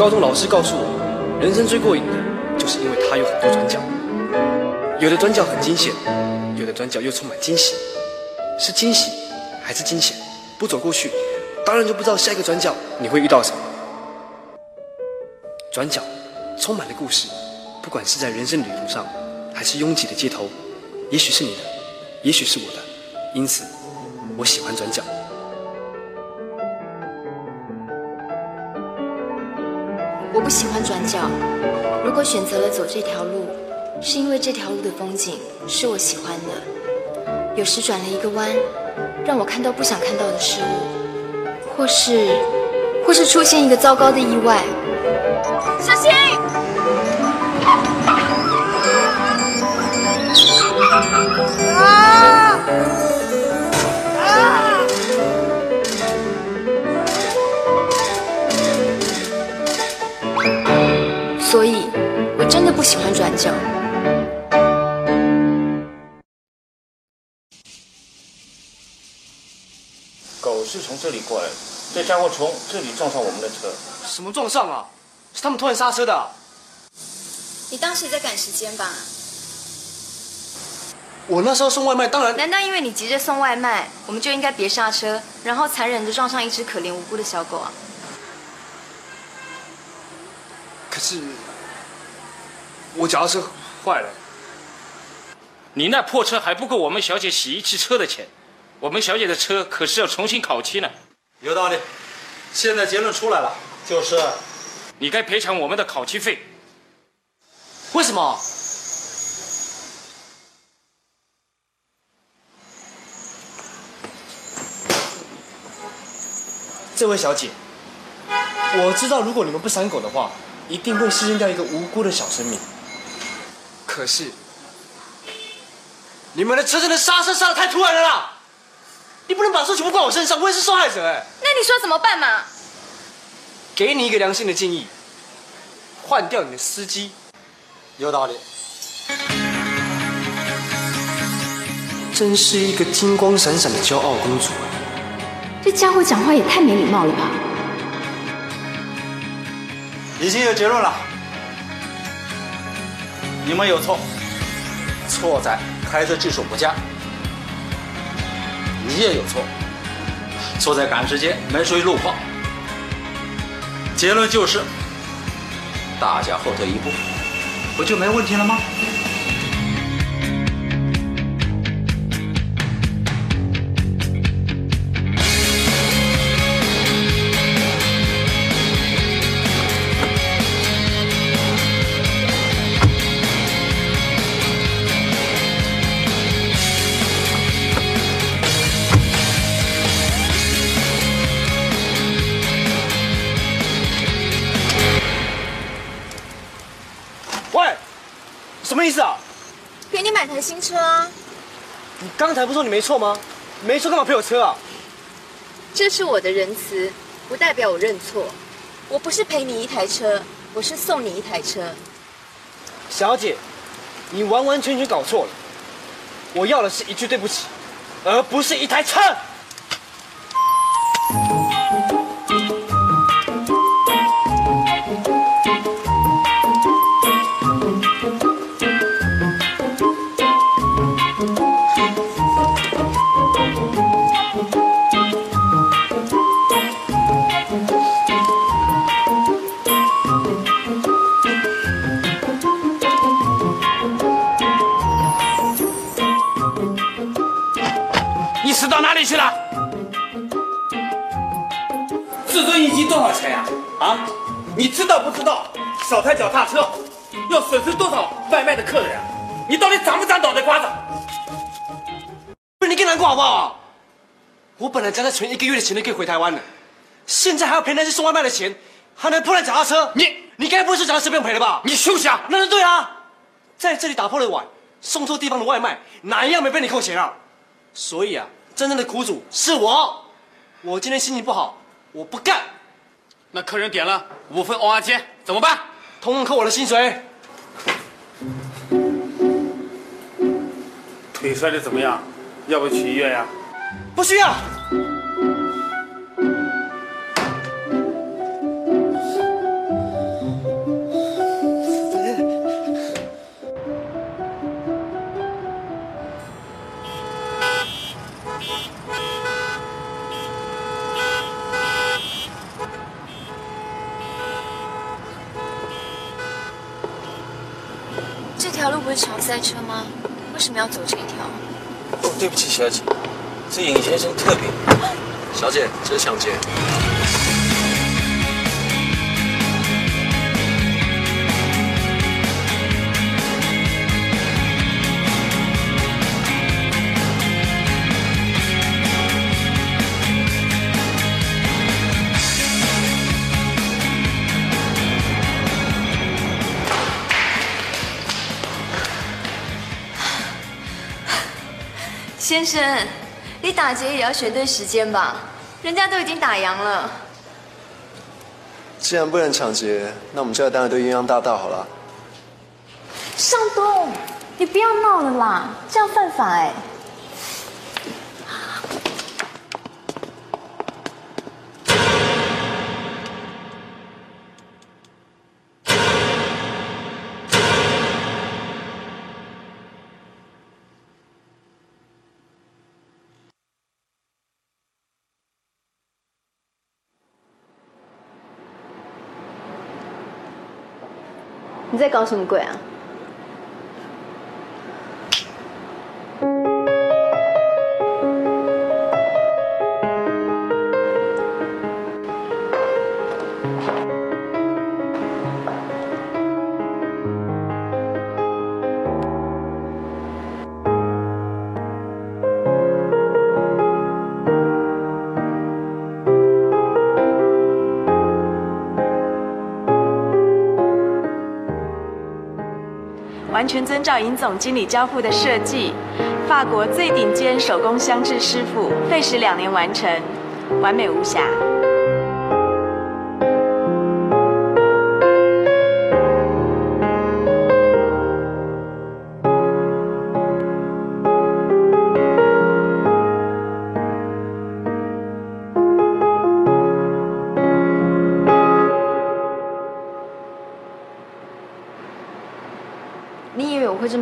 高中老师告诉我，人生最过瘾的，就是因为它有很多转角。有的转角很惊险，有的转角又充满惊喜。是惊喜还是惊险？不走过去，当然就不知道下一个转角你会遇到什么。转角充满了故事，不管是在人生旅途上，还是拥挤的街头，也许是你的，也许是我的，因此我喜欢转角。喜欢转角。如果选择了走这条路，是因为这条路的风景是我喜欢的。有时转了一个弯，让我看到不想看到的事物，或是，或是出现一个糟糕的意外。小心！不喜欢转角。狗是从这里过来的，这家伙从这里撞上我们的车。什么撞上啊？是他们突然刹车的啊、你当时也在赶时间吧？我那时候送外卖，当然难道因为你急着送外卖，我们就应该别刹车，然后残忍的撞上一只可怜无辜的小狗啊？可是我脚踏车坏了，你那破车还不够我们小姐洗一次车的钱，我们小姐的车可是要重新烤漆呢。有道理。现在结论出来了，就是你该赔偿我们的烤漆费。为什么？这位小姐，我知道如果你们不闪狗的话，一定会牺牲掉一个无辜的小生命。可是，你们的车真的刹车刹的太突然了啦！你不能把错全部怪我身上，我也是受害者哎。那你说怎么办嘛？给你一个良心的建议，换掉你的司机。有道理。真是一个金光闪闪的骄傲公主。这家伙讲话也太没礼貌了吧！已经有结论了，你们有错，错在开车技术不佳。你也有错，错在赶时间没注意路况。结论就是，大家后退一步，不就没问题了吗？才不说你没错吗？没错干嘛赔我车啊？这是我的仁慈，不代表我认错。我不是赔你一台车，我是送你一台车。小姐，你完完全全搞错了。我要的是一句对不起，而不是一台车。道不知道？少台脚踏车要损失多少外卖的客人啊？你到底长不长脑袋瓜子？不是你更难过好不好？我本来只要再存一个月的钱都可以回台湾了，现在还要赔那些送外卖的钱，还能破烂脚踏车。你你该不会是脚踏车不用赔了吧？你休想！那是对啊，在这里打破了碗，送错地方的外卖，哪一样没被你扣钱啊？所以啊，真正的苦主是我。我今天心情不好，我不干，那客人点了五份蚵仔煎，怎么办？通通扣我的薪水。腿摔的怎么样？要不要去医院呀？不需要。路不是常塞车吗？为什么要走这一条？哦，对不起，小姐，这尹先生特别。小姐，这是抢劫。先生，你打劫也要选对时间吧？人家都已经打烊了。既然不能抢劫，那我们就要当一对鸳鸯大盗好了。尚东，你不要闹了啦，这样犯法哎。你在搞什么鬼啊？全遵照尹总经理交付的设计，法国最顶尖手工镶制师傅费时两年完成，完美无瑕。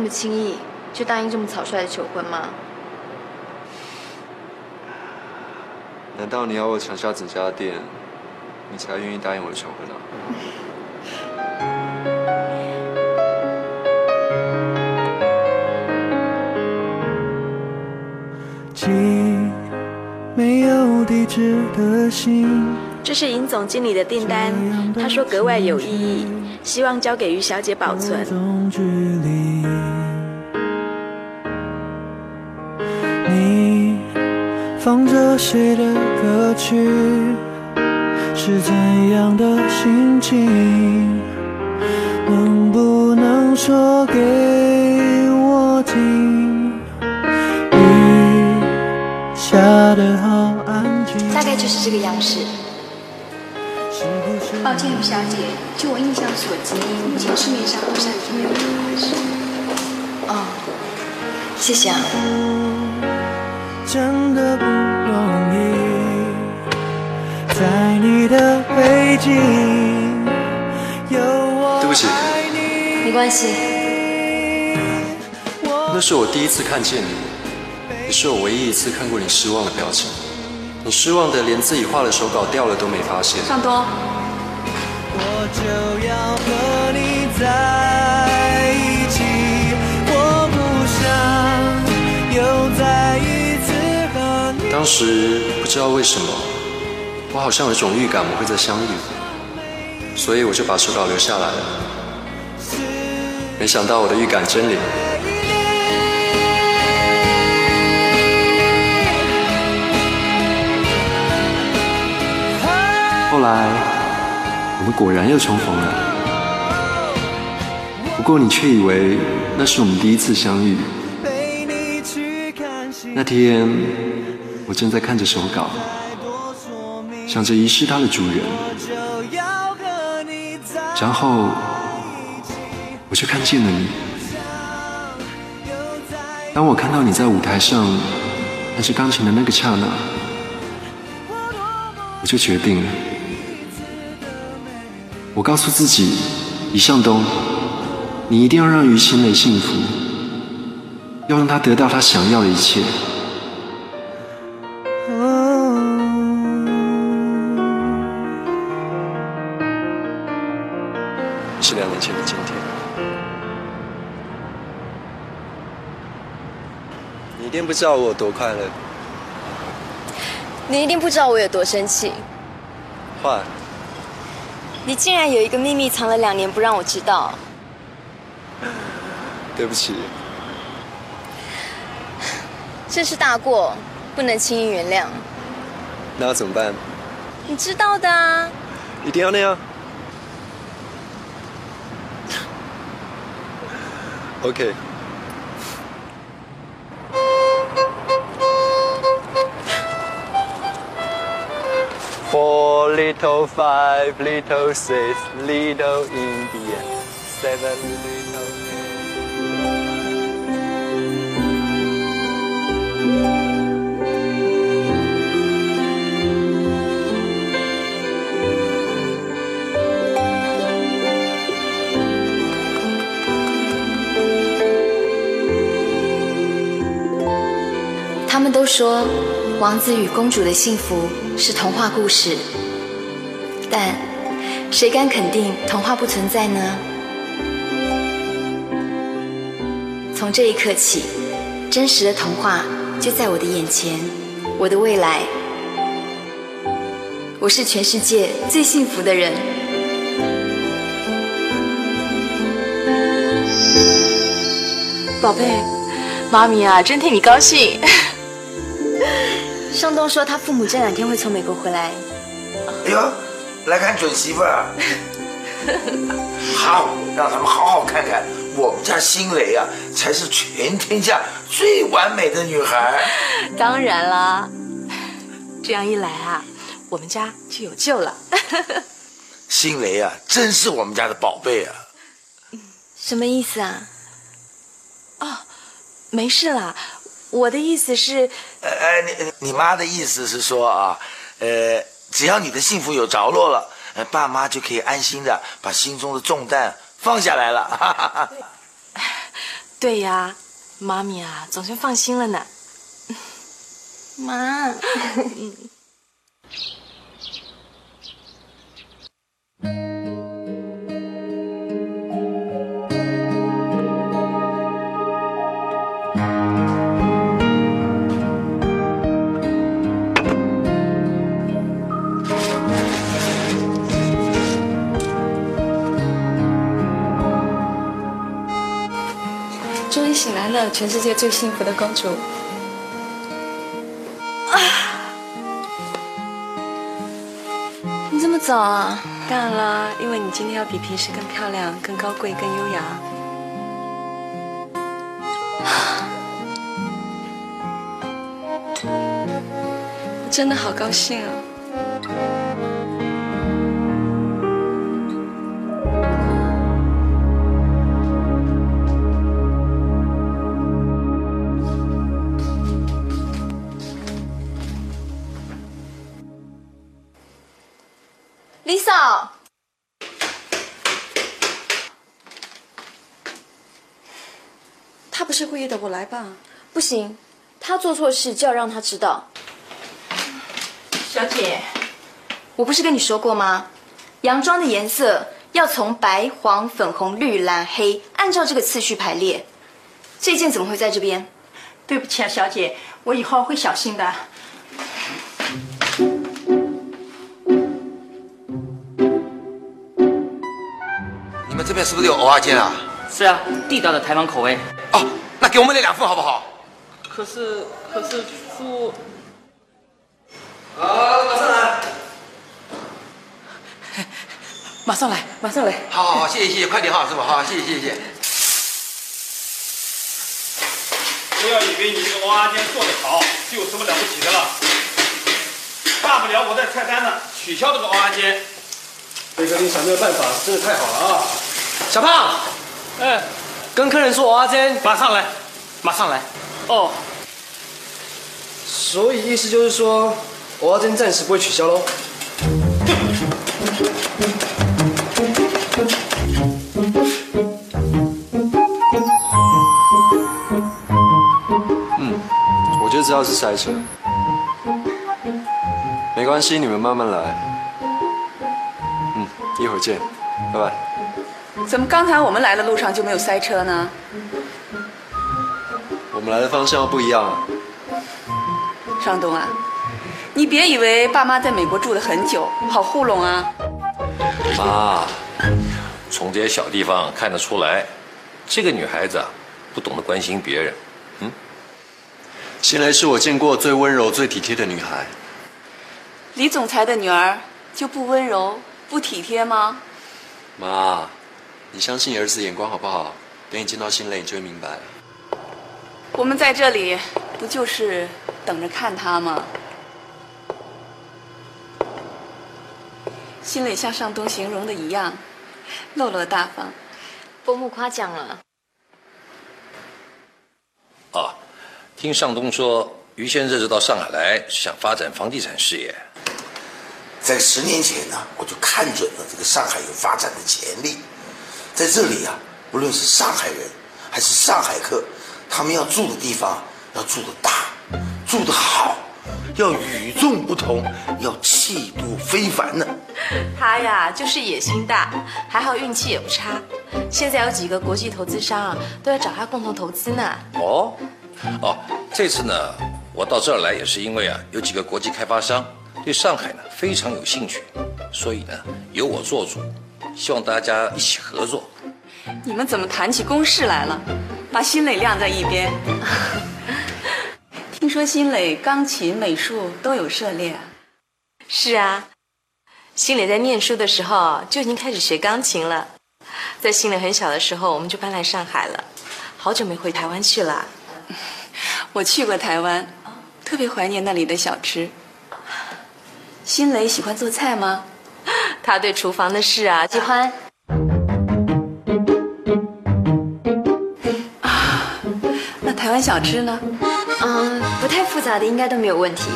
么轻易就答应这么草率的求婚吗？难道你要我抢下整家店，你才愿意答应我的求婚啊？寄没有地址的信，这是尹总经理的订单，他说格外有意义，希望交给于小姐保存。放着谁的歌曲？是怎样的心情？能不能说给我听？雨下得好安静。大概就是这个样式。是不是抱歉，于小姐，据我印象所及，目前市面上好像已经没有这款式。哦，谢谢啊。真的不容易，在你的背景有我对不起爱你。没关系，那是我第一次看见你，也是我唯一一次看过你失望的表情。你失望的连自己画的手稿掉了都没发现。尚多，我就要和你在当时不知道为什么，我好像有一种预感我们会再相遇，所以我就把手稿留下来了。没想到我的预感真灵。后来，我们果然又重逢了。不过你却以为那是我们第一次相遇。那天，我正在看着手稿，想着遗失它的主人，然后我就看见了你。当我看到你在舞台上弹着钢琴的那个刹那，我就决定了。我告诉自己，李向东，你一定要让于心蕾幸福，要让她得到她想要的一切。定不知道我有多快乐。你一定不知道我有多生气。坏，你竟然有一个秘密藏了两年不让我知道。对不起，这是大过，不能轻易原谅。那要怎么办？你知道的啊。一定要那样？OK。Little, five little, six little Indian, seven little. 他们都说，王子与公主的幸福是童话故事，谁敢肯定童话不存在呢？从这一刻起，真实的童话就在我的眼前，我的未来，我是全世界最幸福的人。宝贝，妈咪啊，真替你高兴。尚东说他父母这两天会从美国回来。哎呦，来看准媳妇儿。好，让他们好好看看我们家新蕾啊，才是全天下最完美的女孩。当然啦，这样一来啊，我们家就有救了。新蕾啊，真是我们家的宝贝啊。什么意思啊？哦，没事啦，我的意思是，呃呃，你你妈的意思是说啊，呃，只要你的幸福有着落了，呃，爸妈就可以安心的把心中的重担放下来了。哈哈哈。对呀，妈咪啊，总算放心了呢。妈，了，全世界最幸福的公主。啊你这么早啊？当然啦，因为你今天要比平时更漂亮、更高贵、更优雅。我真的好高兴啊！李嫂，他不是故意的，我来吧。不行，他做错事就要让他知道。小姐，我不是跟你说过吗？洋装的颜色要从白、黄、粉红、绿、蓝、黑，按照这个次序排列。这件怎么会在这边？对不起啊，小姐，我以后会小心的。这边是不是有蚵仔煎啊？是啊，地道的台湾口味。哦，那给我们那两份好不好？可是，可是父……好，马上来。马上来，马上来。好好好，谢谢谢谢，快点哈，师傅，好，谢谢谢谢。不要以为你这个蚵仔煎做得好就有什么了不起的了，大不了我在菜单上取消这个蚵仔煎。飞哥，你想这个办法真是太好了啊！小胖，哎，跟客人说蚵仔煎，马上来，马上来。哦。所以意思就是说，蚵仔煎暂时不会取消喽。嗯，我就知道是塞车。没关系，你们慢慢来。嗯，一会儿见，拜拜。怎么刚才我们来的路上就没有塞车呢？我们来的方向不一样啊。尚东啊，你别以为爸妈在美国住的很久，好糊弄啊！妈，从这些小地方看得出来，这个女孩子啊，不懂得关心别人。嗯，新蕾是我见过最温柔、最体贴的女孩。李总裁的女儿就不温柔、不体贴吗？妈，你相信儿子的眼光好不好？等你见到新磊，你就会明白。我们在这里不就是等着看他吗？心里像尚东形容的一样，落落大方。伯母夸奖了。啊，听尚东说，于先生这次到上海来是想发展房地产事业。在十年前呢，我就看准了这个上海有发展的潜力。在这里啊，不论是上海人还是上海客，他们要住的地方要住的大，住的好，要与众不同，要气度非凡呢。他呀，就是野心大，还好运气也不差。现在有几个国际投资商啊，都要找他共同投资呢。哦，哦，这次呢，我到这儿来也是因为啊，有几个国际开发商对上海呢非常有兴趣，所以呢由我做主，希望大家一起合作。你们怎么谈起公事来了？把新磊晾在一边。听说新磊钢琴、美术都有涉猎啊。是啊，新磊在念书的时候就已经开始学钢琴了。在新磊很小的时候，我们就搬来上海了，好久没回台湾去了。我去过台湾，特别怀念那里的小吃。新磊喜欢做菜吗？他对厨房的事啊，喜欢。啊那台湾小吃呢？嗯，不太复杂的应该都没有问题。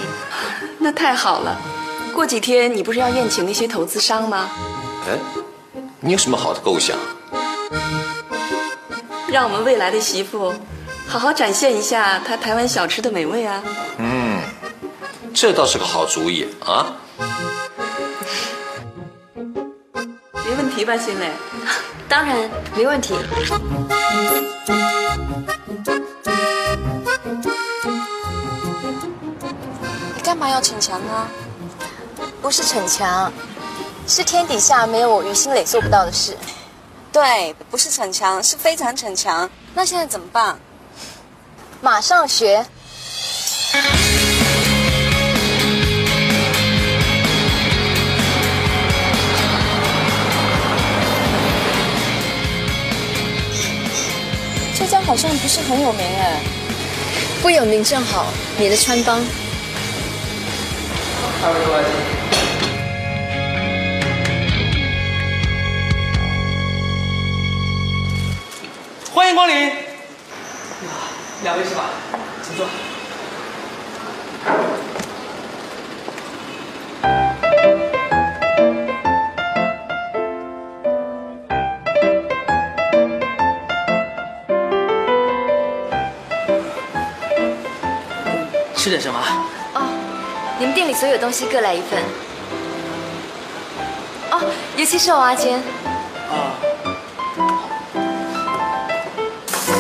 那太好了。过几天你不是要宴请那些投资商吗？哎，你有什么好的构想？让我们未来的媳妇好好展现一下她台湾小吃的美味啊！嗯，这倒是个好主意啊！没问题吧，新磊？当然没问题。你干嘛要逞强呢？不是逞强，是天底下没有我于心磊做不到的事。对，不是逞强，是非常逞强。那现在怎么办？马上学。这家好像不是很有名哎。不有名正好，你的穿帮。欢迎光临。两位是吧？请坐。吃点什么？哦，你们店里所有东西各来一份。哦，尤其是蚵仔煎。啊。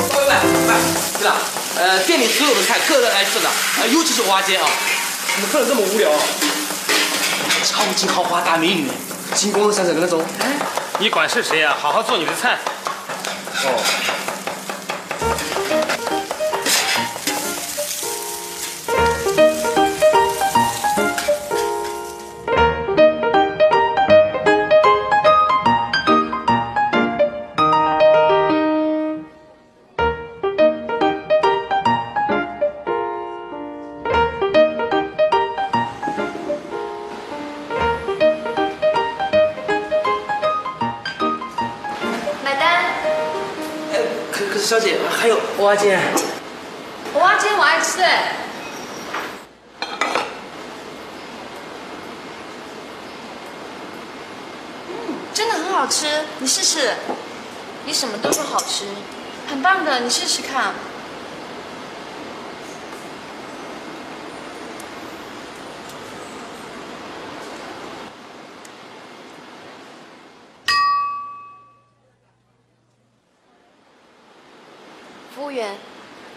喂喂喂，对了，呃，店里所有的菜各来一份的，呃，尤其是蚵仔煎啊。怎么客人这么无聊啊？超级豪华大美女，金光闪闪的那种。哎，你管是谁呀、好好做你的菜。哦。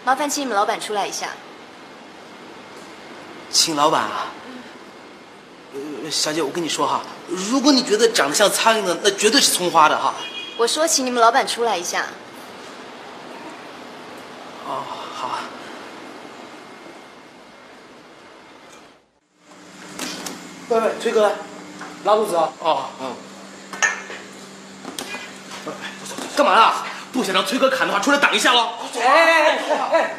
麻烦请你们老板出来一下。请老板啊。呃，小姐，我跟你说哈，如果你觉得长得像苍蝇的，那绝对是葱花的哈。我说，请你们老板出来一下。哦，好啊。喂喂，崔哥，拉肚子啊？哦，嗯。干嘛啦？不想让崔哥砍的话，出来挡一下喽。哎哎哎哎！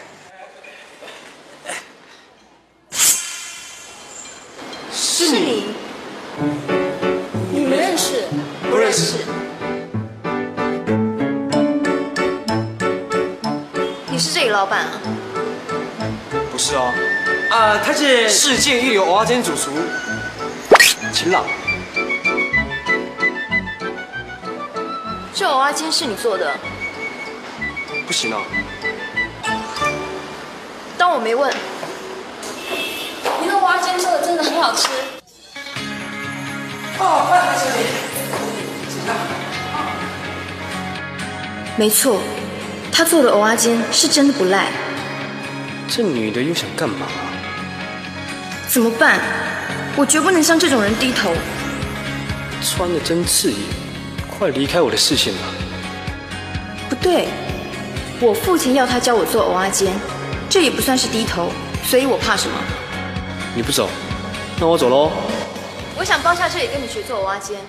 是你？你们认识？不认识。你是这里老板啊？不是哦。啊，他是世界一流蚵仔煎主厨，秦朗。这蚵仔煎是你做的？不行啊。当我没问。你的蚵仔煎很好吃。哦，快来这里。没错，他做的蚵仔煎是真的不赖。这女的又想干嘛？怎么办？我绝不能向这种人低头。穿的真刺眼，快离开我的视线吧！不对，我父亲要他教我做蚵仔煎，这也不算是低头，所以我怕什么？你不走，那我走喽。我想包下这里跟你学做蚵仔煎。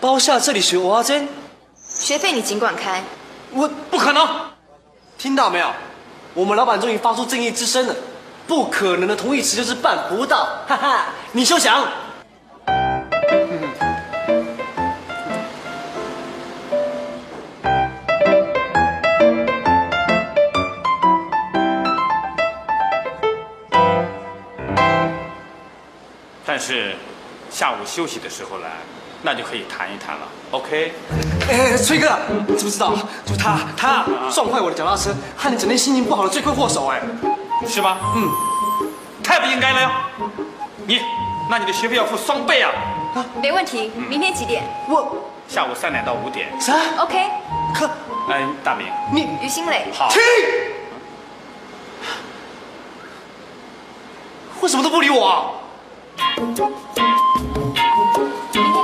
包下这里学蚵仔煎，学费你尽管开。我不可能！听到没有？我们老板终于发出正义之声了。不可能的同义词就是办不到，哈哈！你休想！是下午休息的时候来，那就可以谈一谈了。OK？哎，崔哥，你知不知道？就他，他撞坏我的脚踏车，害你整天心情不好的罪魁祸首，哎，是吗？嗯，太不应该了哟。你，那你的学费要付双倍啊！没问题，明天几点？我下午三点到五点。啥？OK。可，哎，大明，你于新磊。好。停！为什么都不理我啊？明天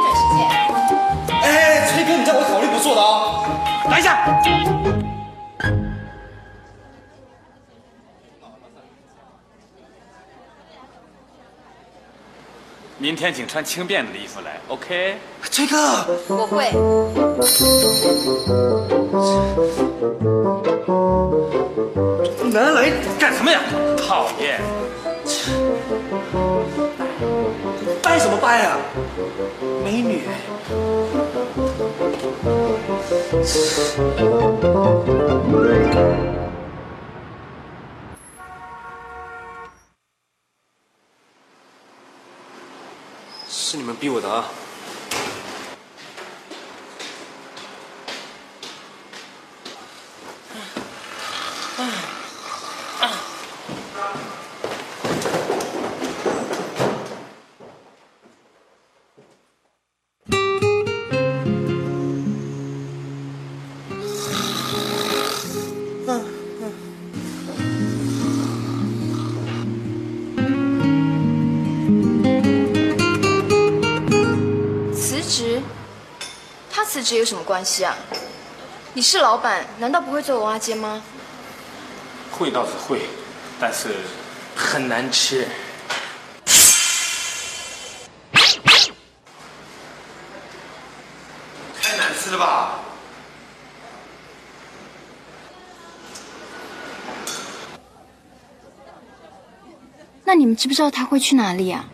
准时见。哎，崔哥，你叫我考虑不错的啊！等一下。明天请穿轻便的衣服来，OK？崔哥，我会。拿来干什么呀？讨厌！怎么办啊？美女。是你们逼我的啊！职有什么关系啊？你是老板，难道不会做蚵仔煎吗？会倒是会，但是很难吃。太难吃了吧？那你们知不知道他会去哪里啊？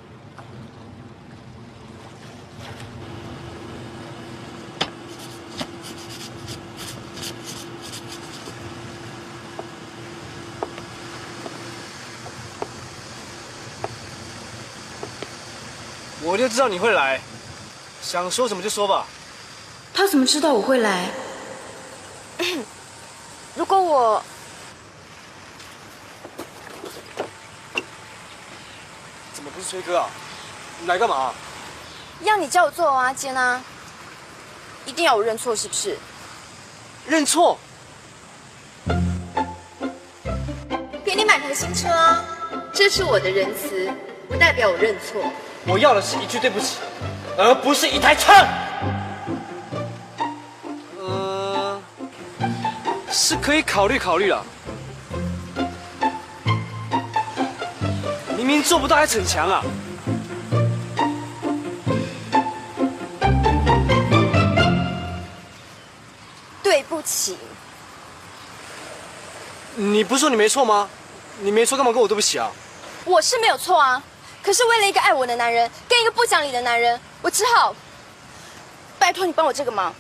就知道你会来，想说什么就说吧。他怎么知道我会来？如果我……怎么不是崔哥啊？你来干嘛？要你叫我做蚵仔煎啊？一定要我认错是不是？认错？给你买台新车啊！这是我的仁慈，不代表我认错。我要的是一句对不起，而不是一台车。嗯、是可以考虑考虑了。明明做不到还逞强啊！对不起，你不是说你没错吗？你没错，干嘛跟我对不起啊？我是没有错啊。可是为了一个爱我的男人，跟一个不讲理的男人，我只好拜托你帮我这个忙。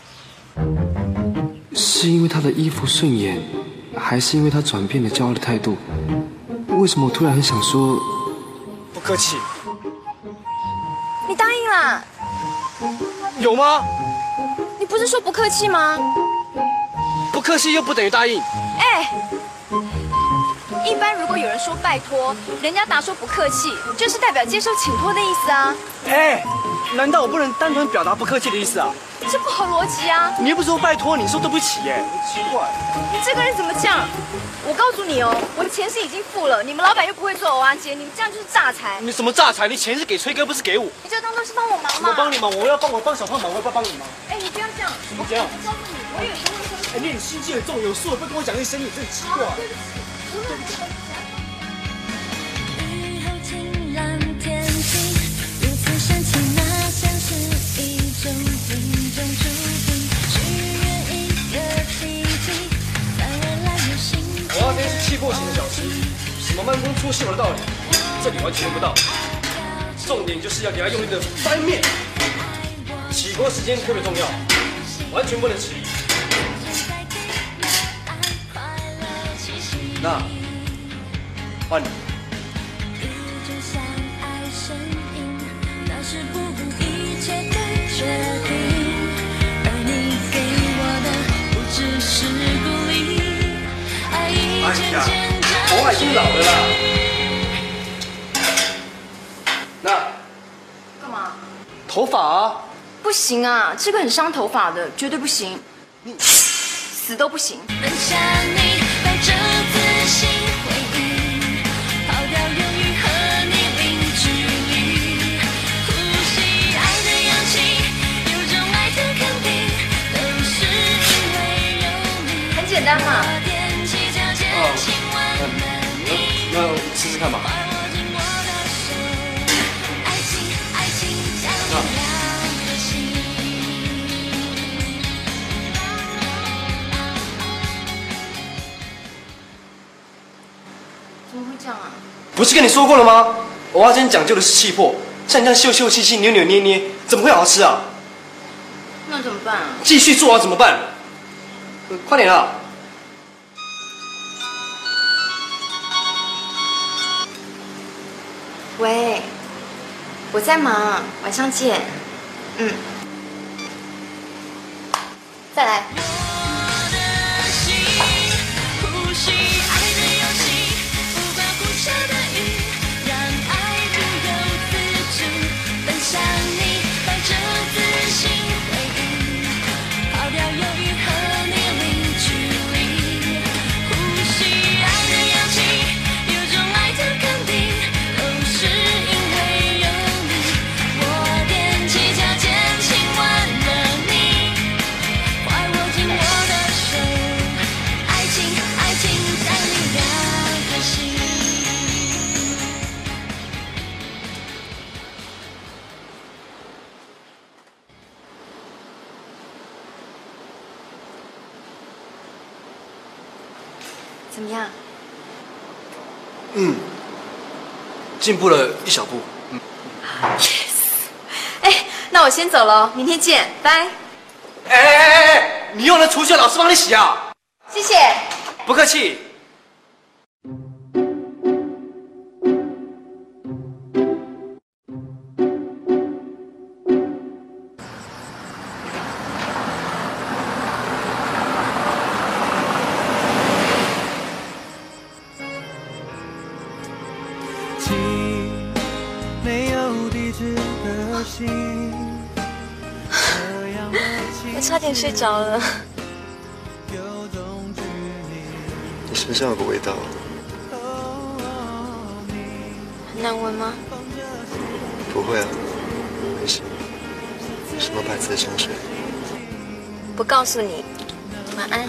是因为他的衣服顺眼，还是因为他转变了骄傲的态度？为什么我突然很想说？不客气。你答应啦？有吗？你不是说不客气吗？不客气又不等于答应。哎，一般如果有人说拜托，人家答说不客气，就是代表接受请托的意思啊，哎，难道我不能单纯表达不客气的意思啊？这不合逻辑啊！你又不是说拜托，你说对不起耶，奇怪。你这个人怎么这样？我告诉你哦，我的钱是已经付了，你们老板又不会做蚵仔煎，你们这样就是诈财。你什么诈财？你钱是给崔哥，不是给我。你就当做是帮我忙嘛。我帮你忙，我要帮我帮小胖忙，我要不要帮你忙？哎，你不要这样。怎么这样？我告诉你，我有时候会生气。哎，你心机很重，有事不跟我讲一声，你真奇怪。对不起。雨后晴朗天晴，如此深情，那像是一种命中注定。许愿一个奇迹，反而来有心我那天是气魄型的小吃，什么慢工出细活的道理，这里完全不到。重点就是要给他用力的翻面，起锅时间特别重要，完全不能迟疑。励，爱已哎渐呀渐，我已经老了啦。那干嘛？头发啊，不行啊，这个很伤头发的，绝对不行。你死都不行。我试试看吧。握紧我的手，爱情，爱情将你两个心。怎么会这样啊？不是跟你说过了吗？蚵仔煎讲究的是气魄，像你这样秀秀气气、扭扭捏捏，怎么会好吃啊？那怎么办啊？继续做啊，怎么办？呃快点啊！我在忙，晚上见。嗯，再来。么样？嗯，进步了一小步。Yes，哎，那我先走了，明天见，拜。哎哎哎哎，你用了除屑老师帮你洗啊？谢谢。不客气。睡着了。你身上有个味道，很难闻吗？不会啊，没事。什么牌子的香水？不告诉你。晚安。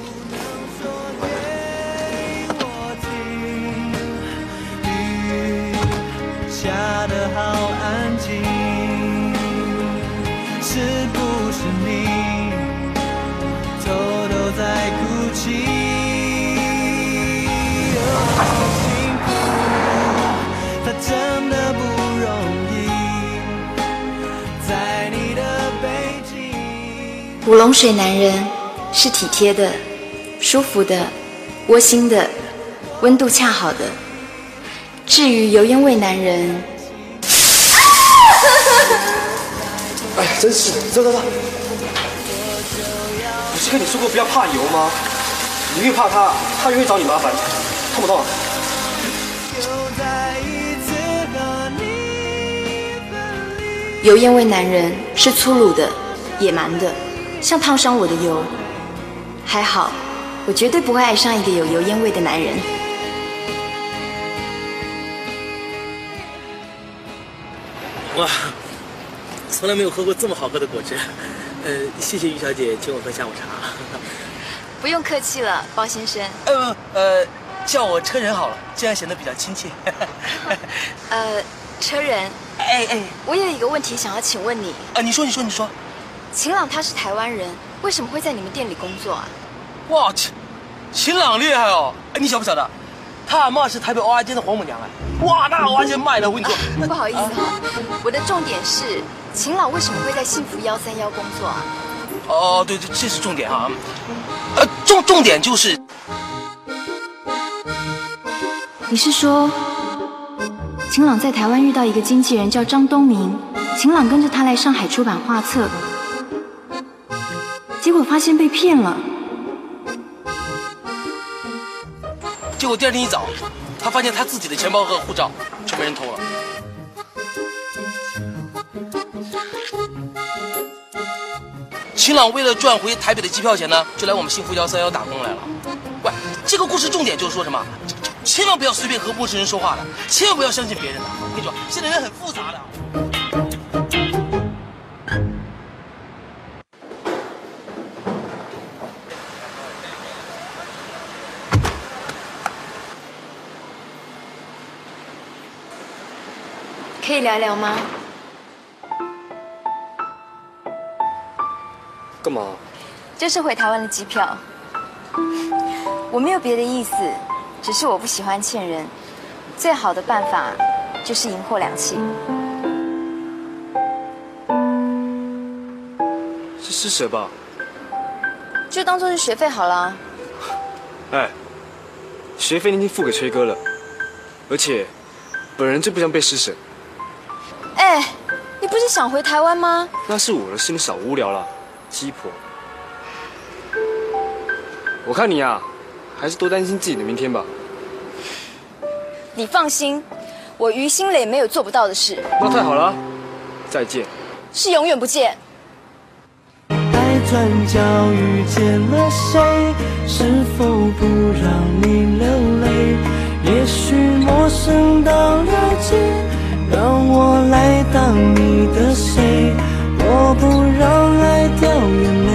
古龙水男人是体贴的、舒服的、窝心的、温度恰好的。至于油烟味男人，哎呀，真是的，走走走。不是跟你说过不要怕油吗？你越怕他，他越会找你麻烦，痛不痛？油烟味男人是粗鲁的、野蛮的，像烫伤我的油。还好，我绝对不会爱上一个有油烟味的男人。哇，从来没有喝过这么好喝的果汁。呃，谢谢于小姐请我喝下午茶。不用客气了，包先生。呃呃，叫我车人好了，这样显得比较亲切。呃，车人。哎哎，我有一个问题想要请问你。啊，你说你说你说。晴朗他是台湾人，为什么会在你们店里工作啊？哇，晴晴朗厉害哦！哎，你晓不晓得，他阿妈是台北蚵仔煎的黄母娘哎。哇，那蚵仔煎卖的，我跟你说。不好意思哈，我的重点是秦朗为什么会在幸福幺三幺工作啊？哦，对对，这是重点哈。呃，重重点就是，你是说，秦朗在台湾遇到一个经纪人叫张东明，秦朗跟着他来上海出版画册，结果发现被骗了。结果第二天一早，他发现他自己的钱包和护照全被人偷了。秦朗为了赚回台北的机票钱呢，就来我们幸福幺三幺打工来了。喂，这个故事重点就是说什么？千万不要随便和陌生人说话的，千万不要相信别人的。我跟你说，现在人很复杂的。以聊聊吗？干嘛？这是回台湾的机票。我没有别的意思，只是我不喜欢欠人。最好的办法就是赢货两期。是施舍吧？就当做是学费好了。哎，学费你已经付给崔哥了，而且本人最不想被施舍。哎，你不是想回台湾吗？那是我的事，你少无聊了，鸡婆。我看你啊，还是多担心自己的明天吧。你放心，我于心磊没有做不到的事，那太好了，再见。是永远不见。待转角遇见了谁？是否不让你流泪？也许陌生到了解，让我来当你的谁？我不让爱掉眼泪，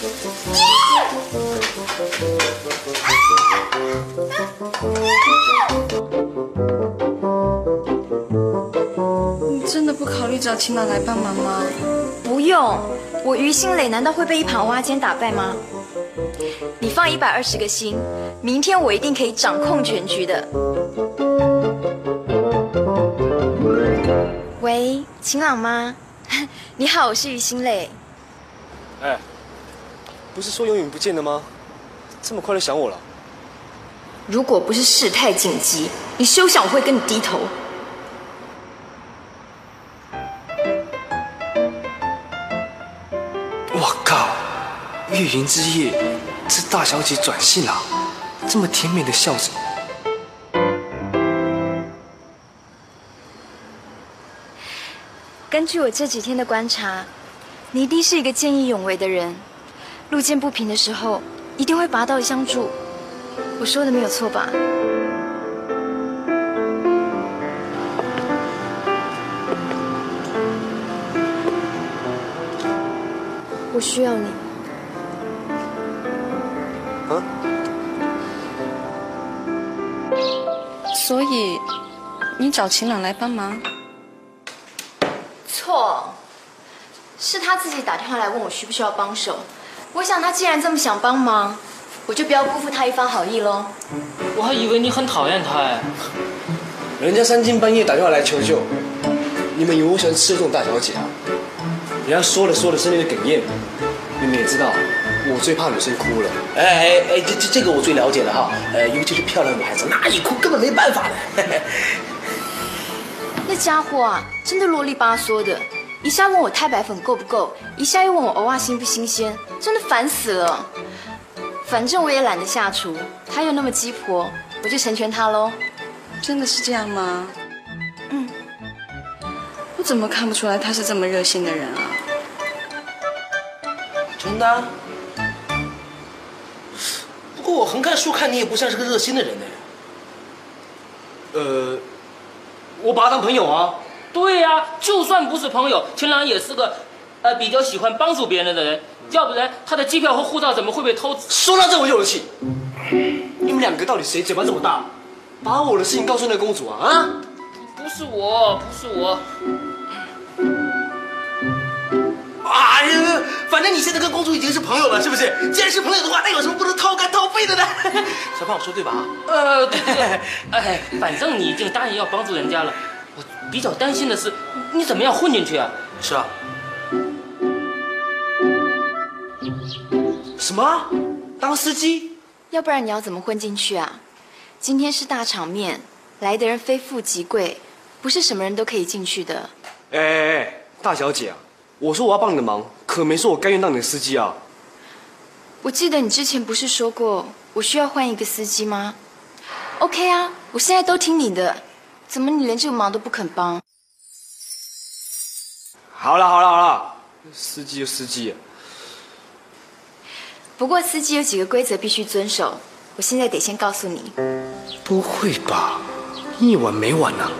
你真的不考虑找晴朗来帮忙吗？不用，我于心磊难道会被一盘蛙煎打败吗？你放一百二十个心，明天我一定可以掌控全局的。喂，晴朗吗？你好，我是于心磊。哎，不是说永远不见的吗？这么快就想我了？如果不是事态紧急，你休想我会跟你低头。我靠！月圆之夜，这大小姐转性了，这么甜美的笑着。根据我这几天的观察，你一定是一个见义勇为的人。路见不平的时候，一定会拔刀相助。我说的没有错吧？我需要你。啊？所以你找秦朗来帮忙？错，是他自己打电话来问我需不需要帮手。我想他既然这么想帮忙，我我就不要辜负他一番好意喽。我还以为你很讨厌他哎。人家三更半夜打电话来求救，你们以为我喜欢吃这种大小姐啊？人家说了说了，声音就哽咽。你们也知道，我最怕女生哭了。哎哎哎，这这这个我最了解了哈。呃，尤其是漂亮女孩子，那一哭根本没办法的。那家伙啊，真的啰里吧嗦的，一下问我太白粉够不够，一下又问我藕啊新不新鲜，真的烦死了。反正我也懒得下厨，他又那么鸡婆，我就成全他喽。真的是这样吗？嗯，我怎么看不出来他是这么热心的人啊？真的？不过我横看竖看你也不像是个热心的人呢。呃，我把他当朋友啊。对呀、就算不是朋友，秦朗也是个，呃，比较喜欢帮助别人的人。要不然他的机票和护照怎么会被偷？说到这我就有气。你们两个到底谁嘴巴这么大，把我的事情告诉那个公主啊？啊？不是我，不是我。哎呀，反正你现在跟公主已经是朋友了，是不是？既然是朋友的话，那有什么不能掏肝掏肺的呢？小胖，我说对吧？呃，对对对，哎，反正你已经答应要帮助人家了，我比较担心的是你怎么样混进去啊？是啊。什么？当司机？要不然你要怎么混进去啊？今天是大场面，来的人非富即贵，不是什么人都可以进去的。哎哎哎，大小姐啊，我说我要帮你的忙，可没说我甘愿当你的司机啊。我记得你之前不是说过我需要换一个司机吗？OK 啊，我现在都听你的，怎么你连这个忙都不肯帮？好了好了好了，司机就司机。不过司机有几个规则必须遵守，我现在得先告诉你。不会吧？一晚没完呢？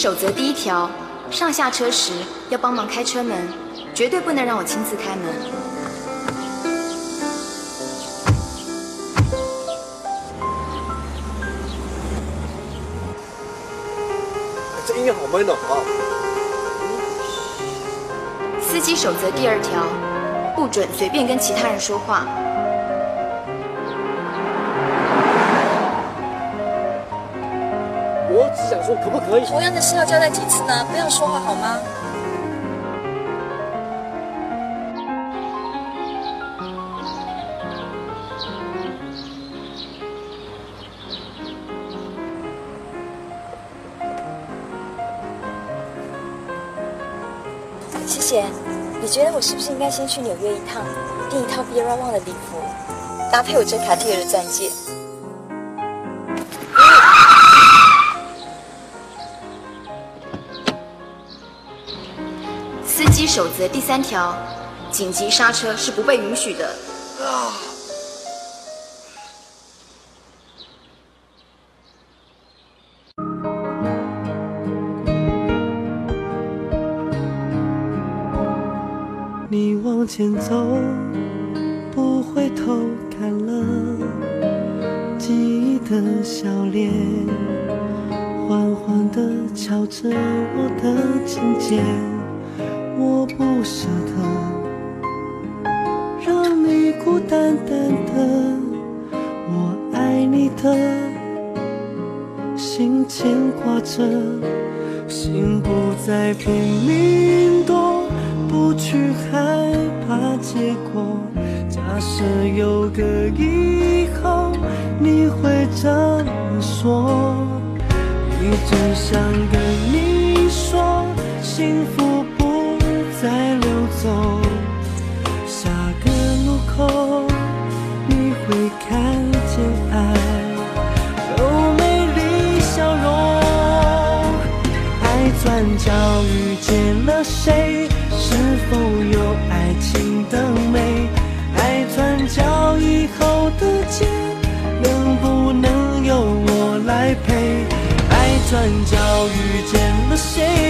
守则第一条：上下车时要帮忙开车门，绝对不能让我亲自开门。这音乐好闷哦啊！司机守则第二条：不准随便跟其他人说话。只想说，可不可以？同样的事要交代几次呢？不要说话好吗？谢谢。你觉得我是不是应该先去纽约一趟，订一套 b i r a w a 的礼服，搭配我这卡地尔的钻戒？守则第三条：紧急刹车是不被允许的。你往前走，幸福不再溜走下个路口你会看见爱有美丽笑容爱转角遇见了谁是否有爱情的美爱转角以后的街能不能有我来陪爱转角遇见了谁